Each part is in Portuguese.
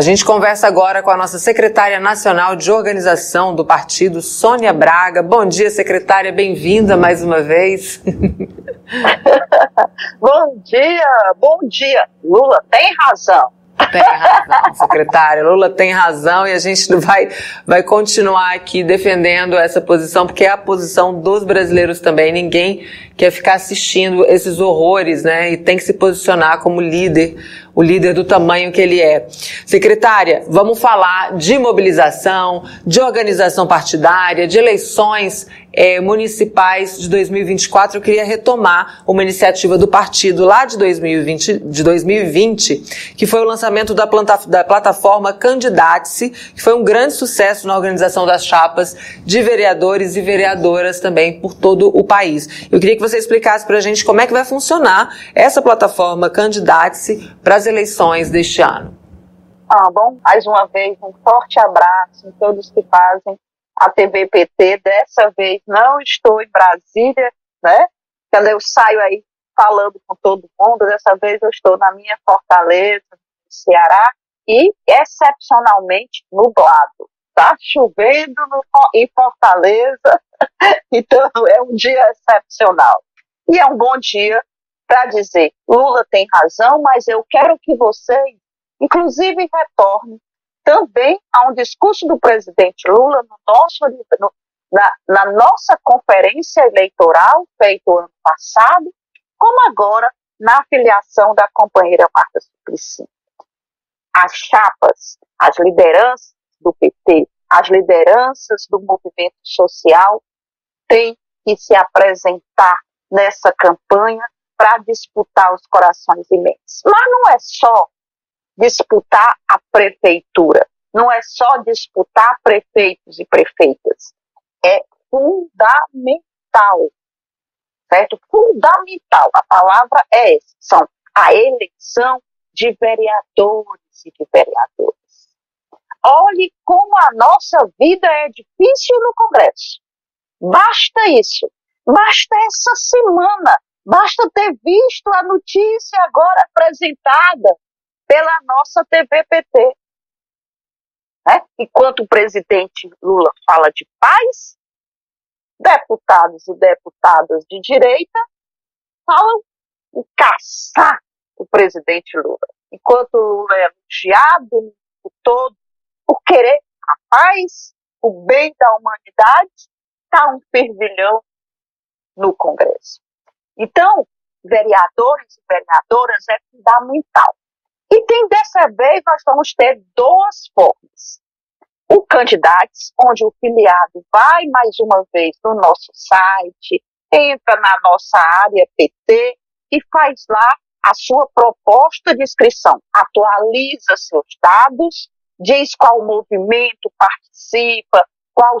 A gente conversa agora com a nossa secretária nacional de organização do partido, Sônia Braga. Bom dia, secretária, bem-vinda mais uma vez. bom dia, bom dia. Lula tem razão. Tem razão, secretária. Lula tem razão e a gente vai, vai continuar aqui defendendo essa posição, porque é a posição dos brasileiros também. Ninguém quer ficar assistindo esses horrores, né? E tem que se posicionar como líder o líder do tamanho que ele é. Secretária, vamos falar de mobilização, de organização partidária, de eleições é, municipais de 2024. Eu queria retomar uma iniciativa do partido lá de 2020, de 2020 que foi o lançamento da, planta, da plataforma Candidate-se, que foi um grande sucesso na organização das chapas de vereadores e vereadoras também por todo o país. Eu queria que você explicasse para a gente como é que vai funcionar essa plataforma Candidate-se para as eleições deste ano? Ah, bom, mais uma vez, um forte abraço a todos que fazem a TVPT. Dessa vez não estou em Brasília, né? Quando eu saio aí falando com todo mundo, dessa vez eu estou na minha Fortaleza, Ceará, e excepcionalmente nublado. Tá chovendo no, em Fortaleza, então é um dia excepcional. E é um bom dia para dizer Lula tem razão, mas eu quero que vocês, inclusive, retornem também a um discurso do presidente Lula no nosso, no, na, na nossa conferência eleitoral feita ano passado, como agora na filiação da companheira Marta Suplicy. As chapas, as lideranças do PT, as lideranças do movimento social têm que se apresentar nessa campanha para disputar os corações imensos. Mas não é só disputar a prefeitura, não é só disputar prefeitos e prefeitas. É fundamental, certo? Fundamental. A palavra é essa. São a eleição de vereadores e de vereadoras. Olhe como a nossa vida é difícil no Congresso. Basta isso. Basta essa semana Basta ter visto a notícia agora apresentada pela nossa TVPT. Né? Enquanto o presidente Lula fala de paz, deputados e deputadas de direita falam em caçar o presidente Lula. Enquanto o Lula é elogiado no todo por querer a paz, o bem da humanidade, está um fervilhão no Congresso. Então, vereadores e vereadoras é fundamental. E tem dessa vez nós vamos ter duas formas. O Candidatos, onde o filiado vai mais uma vez no nosso site, entra na nossa área PT e faz lá a sua proposta de inscrição, atualiza seus dados, diz qual movimento participa, qual,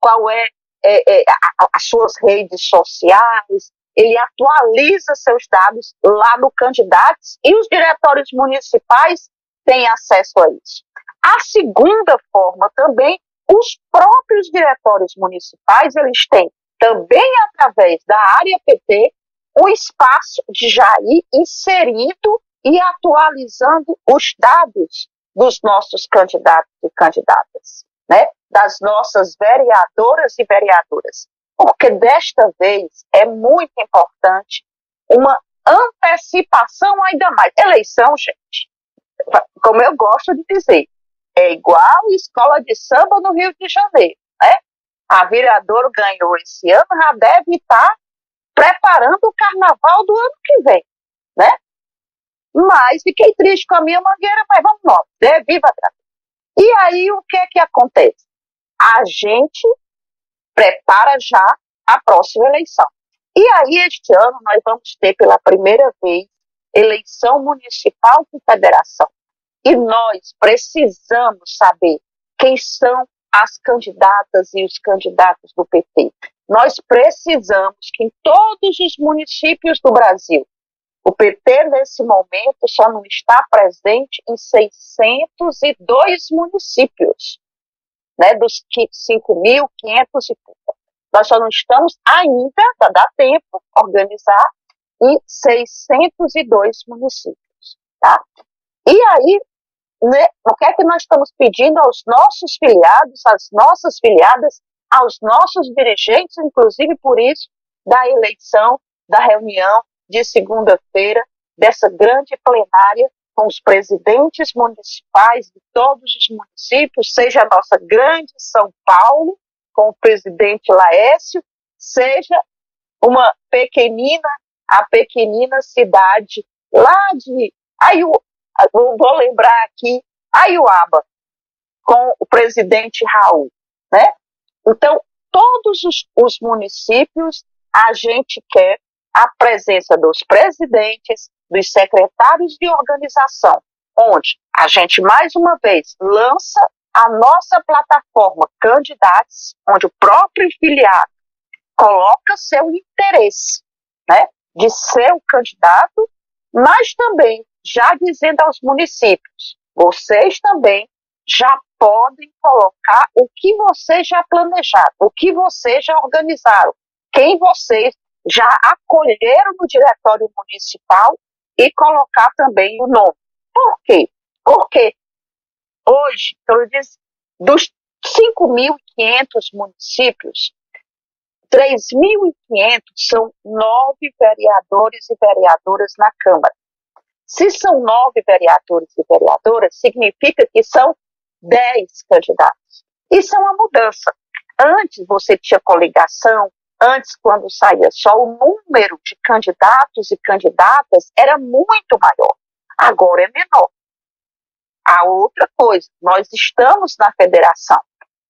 qual é, é, é a, as suas redes sociais, ele atualiza seus dados lá no Candidatos e os diretórios municipais têm acesso a isso. A segunda forma também, os próprios diretórios municipais, eles têm também através da área PT o espaço de já ir inserindo e atualizando os dados dos nossos candidatos e candidatas, né? das nossas vereadoras e vereadoras porque desta vez é muito importante uma antecipação ainda mais. Eleição, gente, como eu gosto de dizer, é igual escola de samba no Rio de Janeiro, né? A Viradouro ganhou esse ano, já deve estar preparando o carnaval do ano que vem, né? Mas fiquei triste com a minha mangueira, mas vamos lá, deve viva E aí o que é que acontece? A gente prepara já a próxima eleição. E aí, este ano, nós vamos ter pela primeira vez eleição municipal com federação. E nós precisamos saber quem são as candidatas e os candidatos do PT. Nós precisamos que em todos os municípios do Brasil, o PT, nesse momento, só não está presente em 602 municípios né, dos 5.500 e pouco. Nós só não estamos ainda, para dar tempo, organizar, em 602 municípios. Tá? E aí, né, o que é que nós estamos pedindo aos nossos filiados, às nossas filiadas, aos nossos dirigentes, inclusive por isso, da eleição, da reunião de segunda-feira, dessa grande plenária com os presidentes municipais de todos os municípios, seja a nossa grande São Paulo, com o presidente Laércio, seja uma pequenina, a pequenina cidade lá de Aiu, vou lembrar aqui, Aiuaba, com o presidente Raul, né? Então, todos os, os municípios, a gente quer a presença dos presidentes, dos secretários de organização, onde a gente, mais uma vez, lança a nossa plataforma Candidatos, onde o próprio filiado coloca seu interesse né, de ser o candidato, mas também já dizendo aos municípios, vocês também já podem colocar o que vocês já planejaram, o que vocês já organizaram, quem vocês já acolheram no diretório municipal e colocar também o nome. Por quê? Porque hoje, eu disse, dos 5.500 municípios, 3.500 são nove vereadores e vereadoras na Câmara. Se são nove vereadores e vereadoras, significa que são dez candidatos. Isso é uma mudança. Antes você tinha coligação, Antes, quando saía só o número de candidatos e candidatas era muito maior. Agora é menor. A outra coisa, nós estamos na federação.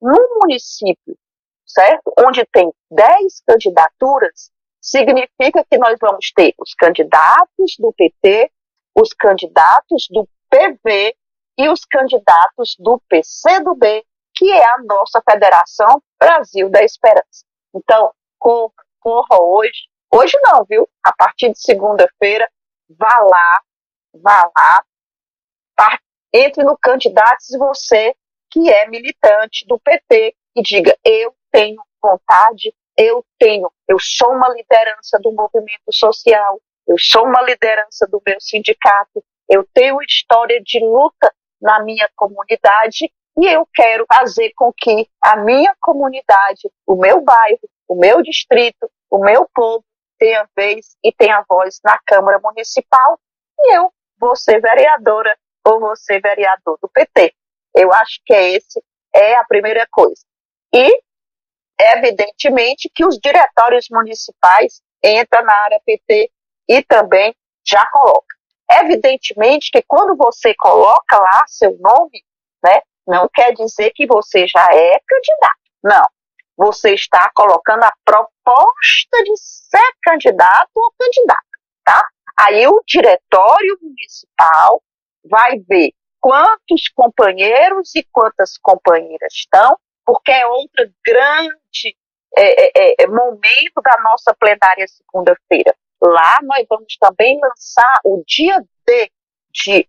No município, certo? Onde tem 10 candidaturas, significa que nós vamos ter os candidatos do PT, os candidatos do PV e os candidatos do PCdoB, que é a nossa Federação Brasil da Esperança. Então, corra, hoje. Hoje não, viu? A partir de segunda-feira, vá lá, vá lá, entre no Candidatos você que é militante do PT e diga: eu tenho vontade, eu tenho, eu sou uma liderança do movimento social, eu sou uma liderança do meu sindicato, eu tenho história de luta na minha comunidade e eu quero fazer com que a minha comunidade, o meu bairro, o meu distrito, o meu povo tenha vez e tenha voz na Câmara Municipal e eu vou ser vereadora ou vou ser vereador do PT. Eu acho que é esse é a primeira coisa. E evidentemente que os diretórios municipais entram na área PT e também já coloca. Evidentemente que quando você coloca lá seu nome, né, não quer dizer que você já é candidato. Não você está colocando a proposta de ser candidato ou candidata, tá? Aí o diretório municipal vai ver quantos companheiros e quantas companheiras estão, porque é outro grande é, é, é, momento da nossa plenária segunda-feira. Lá nós vamos também lançar o dia D de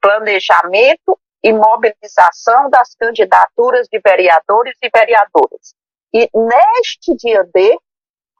planejamento e mobilização das candidaturas de vereadores e vereadoras. E neste dia D,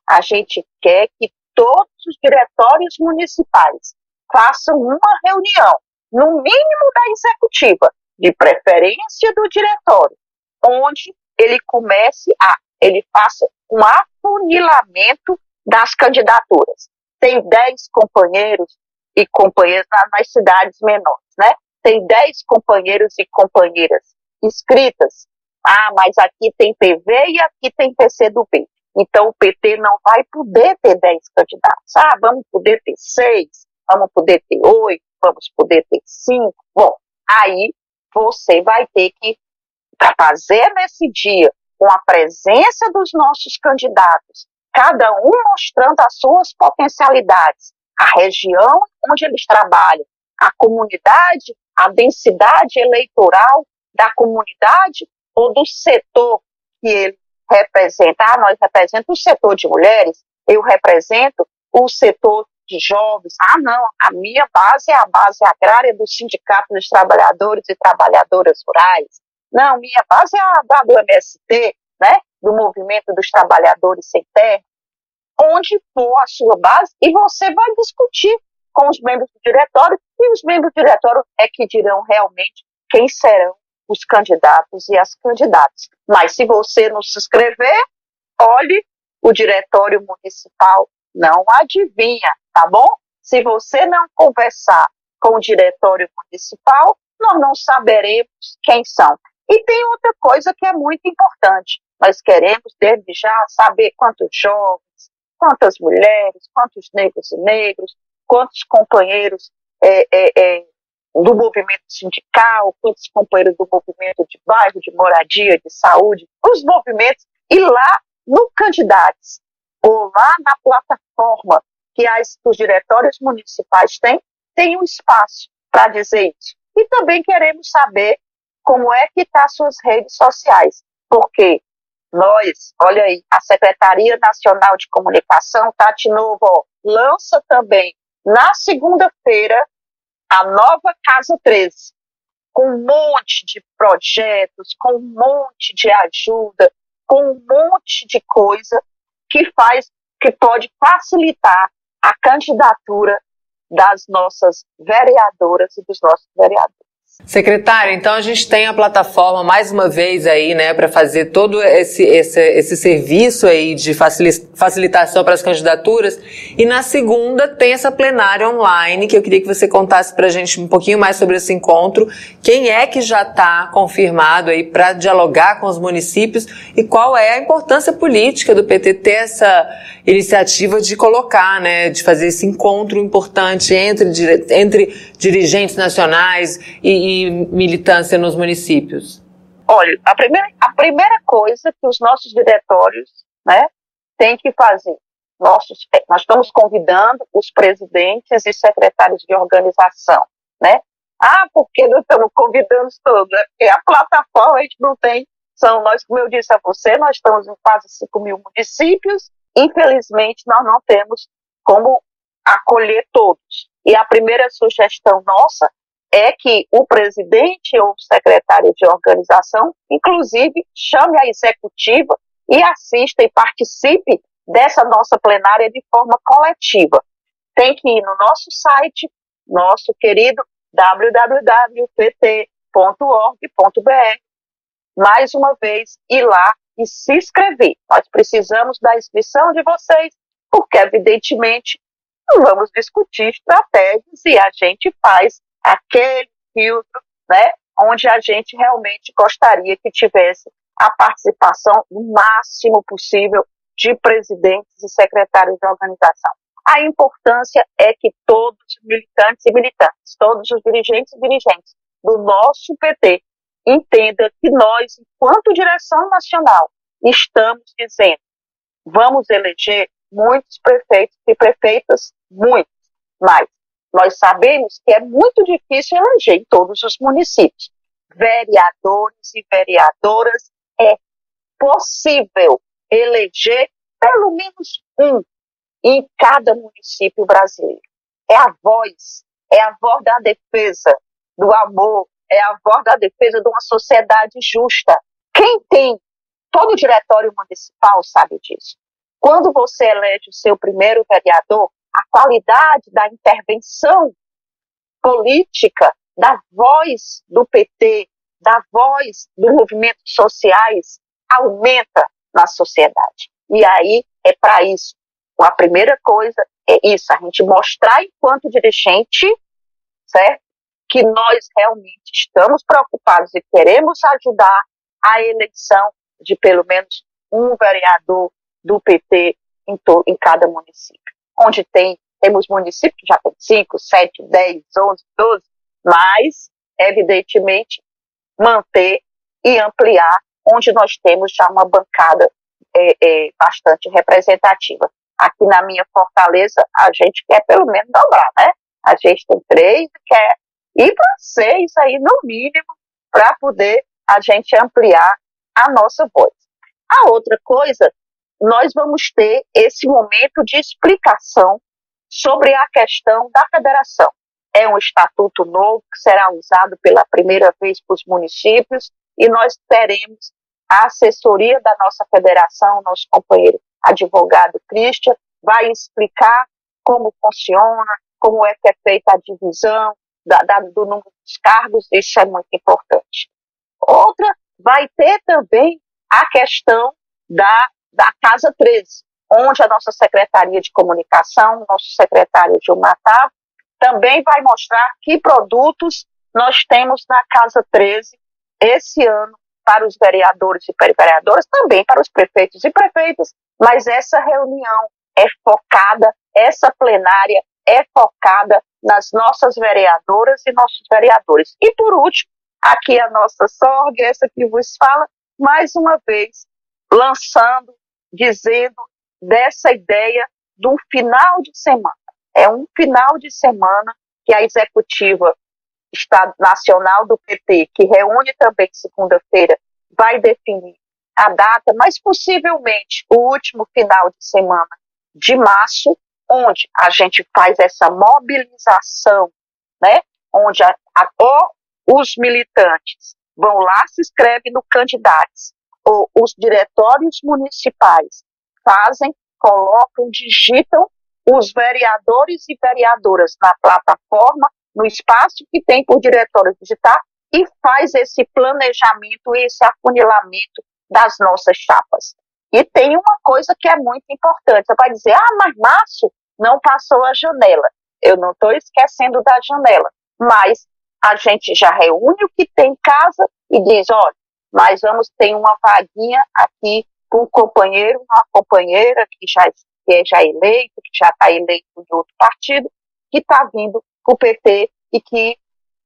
a gente quer que todos os diretórios municipais façam uma reunião, no mínimo da executiva, de preferência do diretório, onde ele comece a, ele faça um afunilamento das candidaturas. Tem 10 companheiros e companheiras nas cidades menores, né? Tem 10 companheiros e companheiras inscritas ah, mas aqui tem PV e aqui tem PCdoB. Então o PT não vai poder ter 10 candidatos. Ah, vamos poder ter 6, vamos poder ter 8, vamos poder ter 5. Bom, aí você vai ter que, para fazer nesse dia, com a presença dos nossos candidatos, cada um mostrando as suas potencialidades, a região onde eles trabalham, a comunidade, a densidade eleitoral da comunidade ou do setor que ele representa. Ah, nós representamos o setor de mulheres, eu represento o setor de jovens. Ah, não, a minha base é a base agrária do Sindicato dos Trabalhadores e Trabalhadoras Rurais. Não, minha base é a da do MST, né, do Movimento dos Trabalhadores Sem Terra. Onde for a sua base, e você vai discutir com os membros do diretório, e os membros do diretório é que dirão realmente quem serão os candidatos e as candidatas. Mas se você não se inscrever, olhe, o diretório municipal não adivinha, tá bom? Se você não conversar com o diretório municipal, nós não saberemos quem são. E tem outra coisa que é muito importante. Nós queremos, desde já, saber quantos jovens, quantas mulheres, quantos negros e negros, quantos companheiros é, é, é, do movimento sindical, quantos companheiros do movimento de bairro, de moradia, de saúde, os movimentos, e lá no Candidatos, ou lá na plataforma que as, os diretórios municipais têm, tem um espaço para dizer isso. E também queremos saber como é que está suas redes sociais, porque nós, olha aí, a Secretaria Nacional de Comunicação, Tati Novo, lança também na segunda-feira a nova Casa 13, com um monte de projetos, com um monte de ajuda, com um monte de coisa que faz, que pode facilitar a candidatura das nossas vereadoras e dos nossos vereadores. Secretária, então a gente tem a plataforma mais uma vez aí, né, para fazer todo esse, esse, esse serviço aí de facilitação para as candidaturas. E na segunda tem essa plenária online, que eu queria que você contasse para a gente um pouquinho mais sobre esse encontro. Quem é que já está confirmado aí para dialogar com os municípios e qual é a importância política do PT ter essa iniciativa de colocar, né, de fazer esse encontro importante entre, entre dirigentes nacionais e e militância nos municípios? Olha, a primeira, a primeira coisa que os nossos diretórios né, têm que fazer, nossos, é, nós estamos convidando os presidentes e secretários de organização, né? Ah, porque não estamos convidando todos? É porque a plataforma a gente não tem, são nós, como eu disse a você, nós estamos em quase 5 mil municípios, infelizmente nós não temos como acolher todos. E a primeira sugestão nossa é que o presidente ou o secretário de organização, inclusive, chame a executiva e assista e participe dessa nossa plenária de forma coletiva. Tem que ir no nosso site, nosso querido www.pt.org.br, mais uma vez, ir lá e se inscrever. Nós precisamos da inscrição de vocês, porque, evidentemente, vamos discutir estratégias e a gente faz aquele filtro, né, onde a gente realmente gostaria que tivesse a participação no máximo possível de presidentes e secretários de organização. A importância é que todos os militantes e militantes, todos os dirigentes e dirigentes do nosso PT entendam que nós, enquanto direção nacional, estamos dizendo vamos eleger muitos prefeitos e prefeitas, muitos, mas nós sabemos que é muito difícil eleger em todos os municípios. Vereadores e vereadoras é possível eleger pelo menos um em cada município brasileiro. É a voz, é a voz da defesa do amor, é a voz da defesa de uma sociedade justa. Quem tem, todo diretório municipal sabe disso. Quando você elege o seu primeiro vereador, a qualidade da intervenção política, da voz do PT, da voz dos movimentos sociais, aumenta na sociedade. E aí é para isso. A primeira coisa é isso, a gente mostrar enquanto dirigente, certo? Que nós realmente estamos preocupados e queremos ajudar a eleição de pelo menos um vereador do PT em, em cada município onde tem, temos municípios que já tem 5, 7, 10, 11, 12, mas, evidentemente, manter e ampliar onde nós temos já uma bancada é, é, bastante representativa. Aqui na minha Fortaleza, a gente quer pelo menos dobrar, né? A gente tem três, quer ir para seis aí, no mínimo, para poder a gente ampliar a nossa voz. A outra coisa nós vamos ter esse momento de explicação sobre a questão da federação. É um estatuto novo que será usado pela primeira vez para os municípios e nós teremos a assessoria da nossa federação, nosso companheiro advogado Christian, vai explicar como funciona, como é que é feita a divisão, da, da, do número dos cargos, isso é muito importante. Outra, vai ter também a questão da, da Casa 13, onde a nossa Secretaria de Comunicação, nosso secretário Gilmar Tava, também vai mostrar que produtos nós temos na Casa 13 esse ano para os vereadores e vereadoras, também para os prefeitos e prefeitas, mas essa reunião é focada, essa plenária é focada nas nossas vereadoras e nossos vereadores. E por último, aqui a nossa sorte, essa que vos fala, mais uma vez, lançando, dizendo dessa ideia do final de semana. É um final de semana que a executiva Estado Nacional do PT, que reúne também segunda-feira, vai definir a data, mas possivelmente o último final de semana de março, onde a gente faz essa mobilização, né? Onde a, a, os militantes vão lá, se inscrevem no candidatos, ou os diretórios municipais fazem, colocam, digitam os vereadores e vereadoras na plataforma, no espaço que tem por diretório digital, e faz esse planejamento, esse afunilamento das nossas chapas. E tem uma coisa que é muito importante. Você vai dizer, ah, mas Márcio não passou a janela. Eu não estou esquecendo da janela. Mas a gente já reúne o que tem em casa e diz, olha, mas vamos ter uma vaguinha aqui com um companheiro, uma companheira que já, que é já eleito, que já está eleito de outro partido, que está vindo para o PT e que,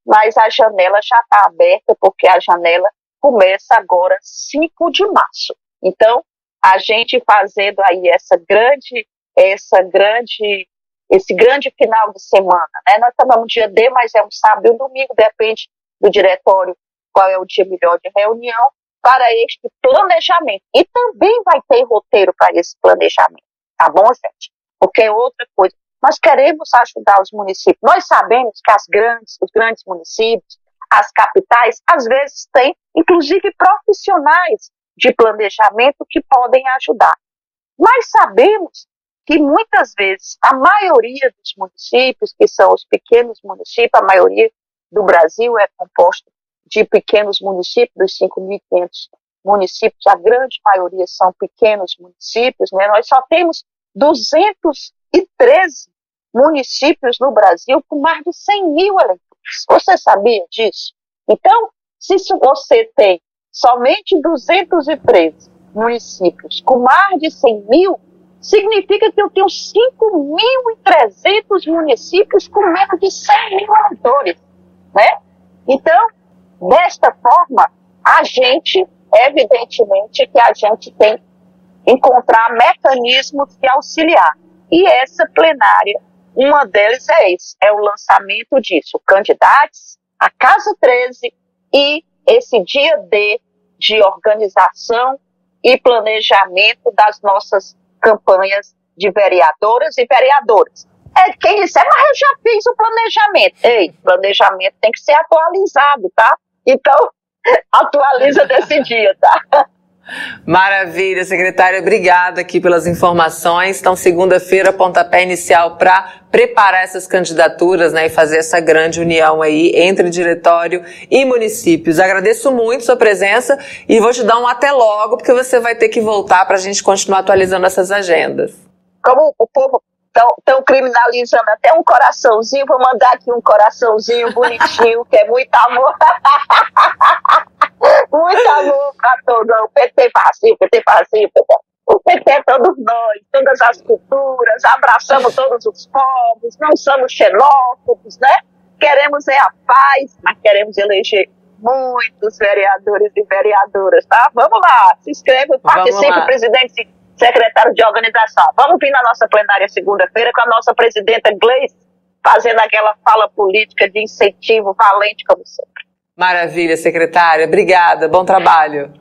mas a janela já está aberta, porque a janela começa agora 5 de março. Então, a gente fazendo aí essa grande, essa grande, esse grande final de semana, né? Nós estamos no dia D, mas é um sábado e um domingo, depende do diretório qual é o dia melhor de reunião, para este planejamento. E também vai ter roteiro para esse planejamento, tá bom, gente? Porque é outra coisa. Nós queremos ajudar os municípios. Nós sabemos que as grandes, os grandes municípios, as capitais, às vezes têm, inclusive, profissionais de planejamento que podem ajudar. Mas sabemos que muitas vezes a maioria dos municípios, que são os pequenos municípios, a maioria do Brasil é composto de pequenos municípios, dos 5.500 municípios, a grande maioria são pequenos municípios, né? nós só temos 213 municípios no Brasil com mais de 100 mil eleitores. Você sabia disso? Então, se você tem somente 213 municípios com mais de 100 mil, significa que eu tenho 5.300 municípios com menos de 100 mil eleitores, né? Então, Desta forma, a gente, evidentemente, que a gente tem que encontrar mecanismos de auxiliar. E essa plenária, uma deles é esse, é o lançamento disso, candidatos, a Casa 13 e esse dia D de organização e planejamento das nossas campanhas de vereadoras e vereadores. É, quem disser, mas eu já fiz o planejamento. Ei, planejamento tem que ser atualizado, tá? Então, atualiza desse dia, tá? Maravilha, secretária, obrigada aqui pelas informações. Então, segunda-feira, pontapé inicial para preparar essas candidaturas né, e fazer essa grande união aí entre diretório e municípios. Agradeço muito sua presença e vou te dar um até logo, porque você vai ter que voltar para a gente continuar atualizando essas agendas. Como o povo Estão criminalizando até um coraçãozinho. Vou mandar aqui um coraçãozinho bonitinho, que é muito amor. muito amor para todos. O PT fácil, o PT fácil. O PT é todos nós, todas as culturas, abraçamos todos os povos, não somos xenófobos, né? Queremos é a paz, mas queremos eleger muitos vereadores e vereadoras, tá? Vamos lá, se inscreva, participe, presidente secretário de organização. Vamos vir na nossa plenária segunda-feira com a nossa presidenta Gleice fazendo aquela fala política de incentivo valente como sempre. Maravilha, secretária. Obrigada. Bom trabalho.